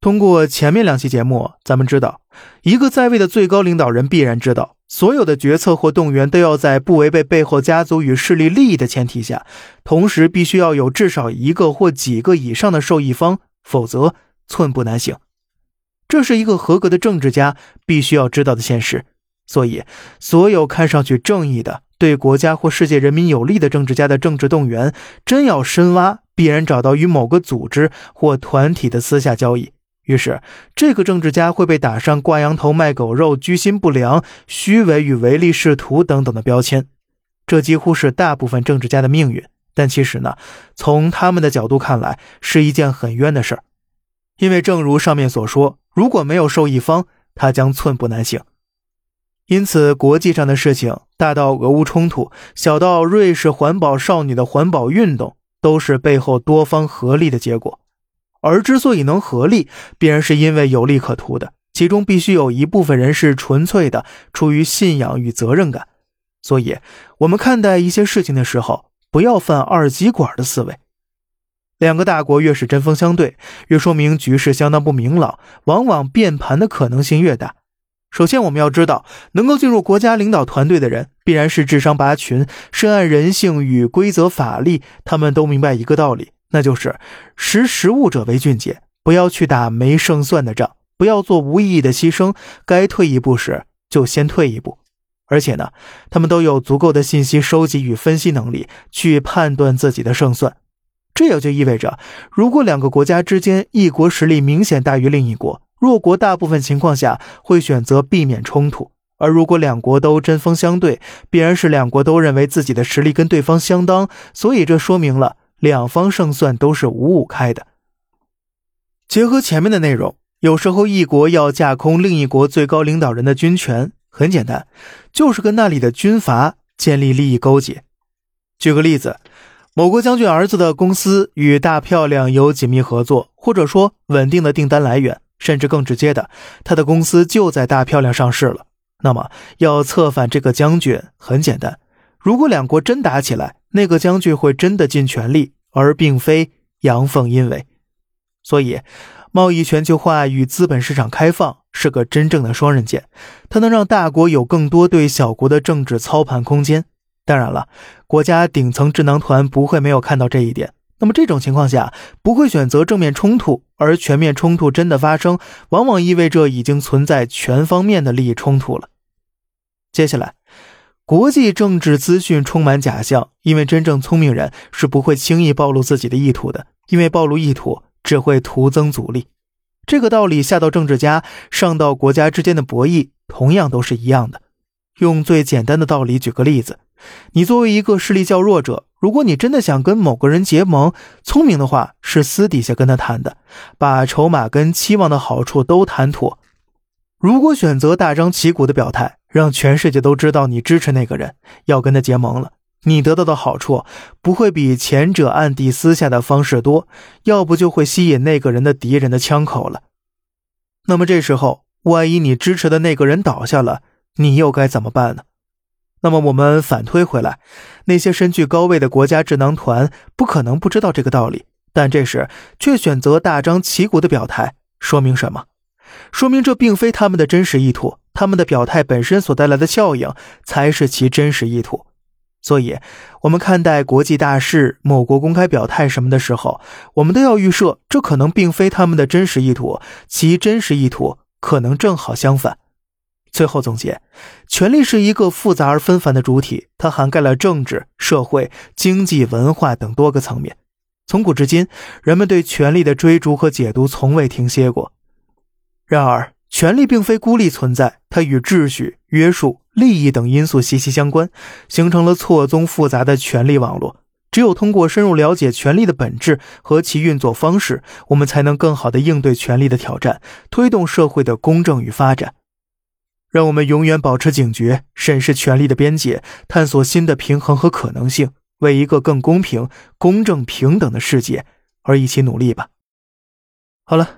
通过前面两期节目，咱们知道，一个在位的最高领导人必然知道，所有的决策或动员都要在不违背背后家族与势力利益的前提下，同时必须要有至少一个或几个以上的受益方，否则寸步难行。这是一个合格的政治家必须要知道的现实。所以，所有看上去正义的、对国家或世界人民有利的政治家的政治动员，真要深挖，必然找到与某个组织或团体的私下交易。于是，这个政治家会被打上挂羊头卖狗肉、居心不良、虚伪与唯利是图等等的标签。这几乎是大部分政治家的命运。但其实呢，从他们的角度看来，是一件很冤的事儿。因为正如上面所说，如果没有受益方，他将寸步难行。因此，国际上的事情，大到俄乌冲突，小到瑞士环保少女的环保运动，都是背后多方合力的结果。而之所以能合力，必然是因为有利可图的，其中必须有一部分人是纯粹的出于信仰与责任感。所以，我们看待一些事情的时候，不要犯二极管的思维。两个大国越是针锋相对，越说明局势相当不明朗，往往变盘的可能性越大。首先，我们要知道，能够进入国家领导团队的人，必然是智商拔群、深谙人性与规则法律。他们都明白一个道理。那就是识时务者为俊杰，不要去打没胜算的仗，不要做无意义的牺牲，该退一步时就先退一步。而且呢，他们都有足够的信息收集与分析能力，去判断自己的胜算。这也就意味着，如果两个国家之间一国实力明显大于另一国，弱国大部分情况下会选择避免冲突；而如果两国都针锋相对，必然是两国都认为自己的实力跟对方相当，所以这说明了。两方胜算都是五五开的。结合前面的内容，有时候一国要架空另一国最高领导人的军权，很简单，就是跟那里的军阀建立利益勾结。举个例子，某国将军儿子的公司与大漂亮有紧密合作，或者说稳定的订单来源，甚至更直接的，他的公司就在大漂亮上市了。那么要策反这个将军，很简单。如果两国真打起来，那个将军会真的尽全力，而并非阳奉阴违。所以，贸易全球化与资本市场开放是个真正的双刃剑，它能让大国有更多对小国的政治操盘空间。当然了，国家顶层智囊团不会没有看到这一点。那么这种情况下，不会选择正面冲突，而全面冲突真的发生，往往意味着已经存在全方面的利益冲突了。接下来。国际政治资讯充满假象，因为真正聪明人是不会轻易暴露自己的意图的，因为暴露意图只会徒增阻力。这个道理下到政治家，上到国家之间的博弈，同样都是一样的。用最简单的道理举个例子：你作为一个势力较弱者，如果你真的想跟某个人结盟，聪明的话是私底下跟他谈的，把筹码跟期望的好处都谈妥。如果选择大张旗鼓的表态，让全世界都知道你支持那个人，要跟他结盟了，你得到的好处不会比前者暗地私下的方式多，要不就会吸引那个人的敌人的枪口了。那么这时候，万一你支持的那个人倒下了，你又该怎么办呢？那么我们反推回来，那些身居高位的国家智囊团不可能不知道这个道理，但这时却选择大张旗鼓的表态，说明什么？说明这并非他们的真实意图，他们的表态本身所带来的效应才是其真实意图。所以，我们看待国际大事、某国公开表态什么的时候，我们都要预设，这可能并非他们的真实意图，其真实意图可能正好相反。最后总结，权力是一个复杂而纷繁的主体，它涵盖了政治、社会、经济、文化等多个层面。从古至今，人们对权力的追逐和解读从未停歇过。然而，权力并非孤立存在，它与秩序、约束、利益等因素息息相关，形成了错综复杂的权力网络。只有通过深入了解权力的本质和其运作方式，我们才能更好地应对权力的挑战，推动社会的公正与发展。让我们永远保持警觉，审视权力的边界，探索新的平衡和可能性，为一个更公平、公正、平等的世界而一起努力吧。好了。